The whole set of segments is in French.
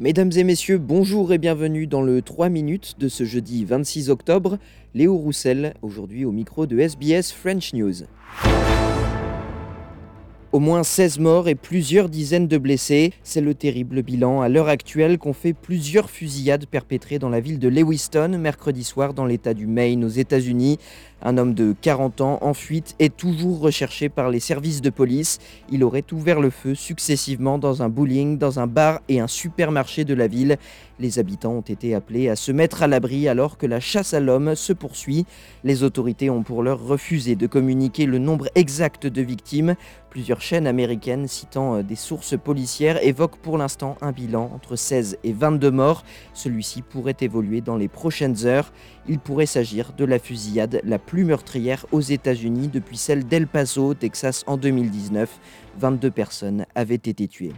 Mesdames et messieurs, bonjour et bienvenue dans le 3 minutes de ce jeudi 26 octobre. Léo Roussel, aujourd'hui au micro de SBS French News. Au moins 16 morts et plusieurs dizaines de blessés. C'est le terrible bilan à l'heure actuelle qu'ont fait plusieurs fusillades perpétrées dans la ville de Lewiston mercredi soir dans l'État du Maine aux États-Unis. Un homme de 40 ans en fuite est toujours recherché par les services de police. Il aurait ouvert le feu successivement dans un bowling, dans un bar et un supermarché de la ville. Les habitants ont été appelés à se mettre à l'abri alors que la chasse à l'homme se poursuit. Les autorités ont pour l'heure refusé de communiquer le nombre exact de victimes. Plusieurs chaînes américaines citant euh, des sources policières évoquent pour l'instant un bilan entre 16 et 22 morts. Celui-ci pourrait évoluer dans les prochaines heures. Il pourrait s'agir de la fusillade la plus meurtrière aux États-Unis depuis celle d'El Paso, Texas en 2019. 22 personnes avaient été tuées.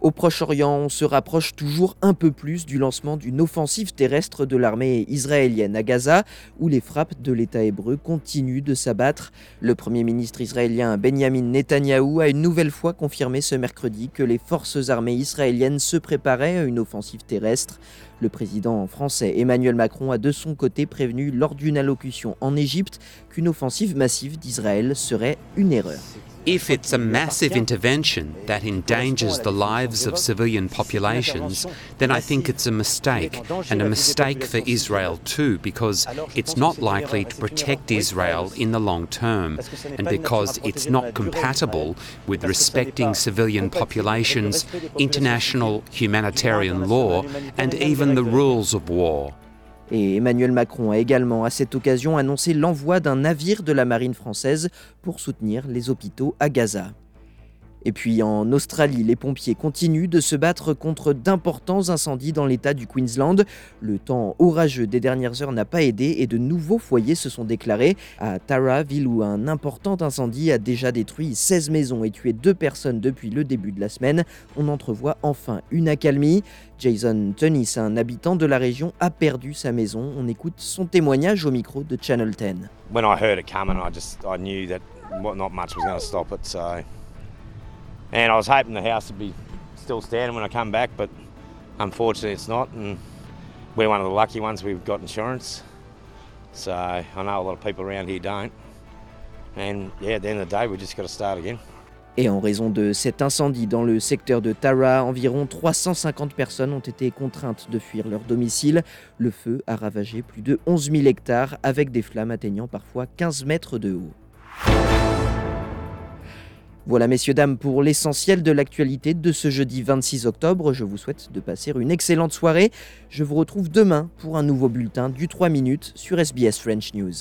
Au Proche-Orient, on se rapproche toujours un peu plus du lancement d'une offensive terrestre de l'armée israélienne à Gaza, où les frappes de l'État hébreu continuent de s'abattre. Le Premier ministre israélien Benjamin Netanyahou a une nouvelle fois confirmé ce mercredi que les forces armées israéliennes se préparaient à une offensive terrestre. Le président français Emmanuel Macron a de son côté prévenu lors d'une allocution en Égypte qu'une offensive massive d'Israël serait une erreur. If it's a massive intervention that endangers the lives of civilian populations, then I think it's a mistake, and a mistake for Israel too, because it's not likely to protect Israel in the long term, and because it's not compatible with respecting civilian populations, international humanitarian law, and even the rules of war. Et Emmanuel Macron a également à cette occasion annoncé l'envoi d'un navire de la marine française pour soutenir les hôpitaux à Gaza. Et puis en Australie, les pompiers continuent de se battre contre d'importants incendies dans l'état du Queensland. Le temps orageux des dernières heures n'a pas aidé et de nouveaux foyers se sont déclarés. À Tara, ville où un important incendie a déjà détruit 16 maisons et tué deux personnes depuis le début de la semaine, on entrevoit enfin une accalmie. Jason Tunis, un habitant de la région, a perdu sa maison. On écoute son témoignage au micro de Channel 10. When I heard it coming, I just I knew that not much was going to stop it. So and I was hoping the house would be still standing when I come back, but unfortunately it's not. And we're one of the lucky ones we've got insurance. So I know a lot of people around here don't. And yeah, at the end of the day, we just got to start again. Et en raison de cet incendie dans le secteur de Tara, environ 350 personnes ont été contraintes de fuir leur domicile. Le feu a ravagé plus de 11 000 hectares avec des flammes atteignant parfois 15 mètres de haut. Voilà, messieurs, dames, pour l'essentiel de l'actualité de ce jeudi 26 octobre. Je vous souhaite de passer une excellente soirée. Je vous retrouve demain pour un nouveau bulletin du 3 minutes sur SBS French News.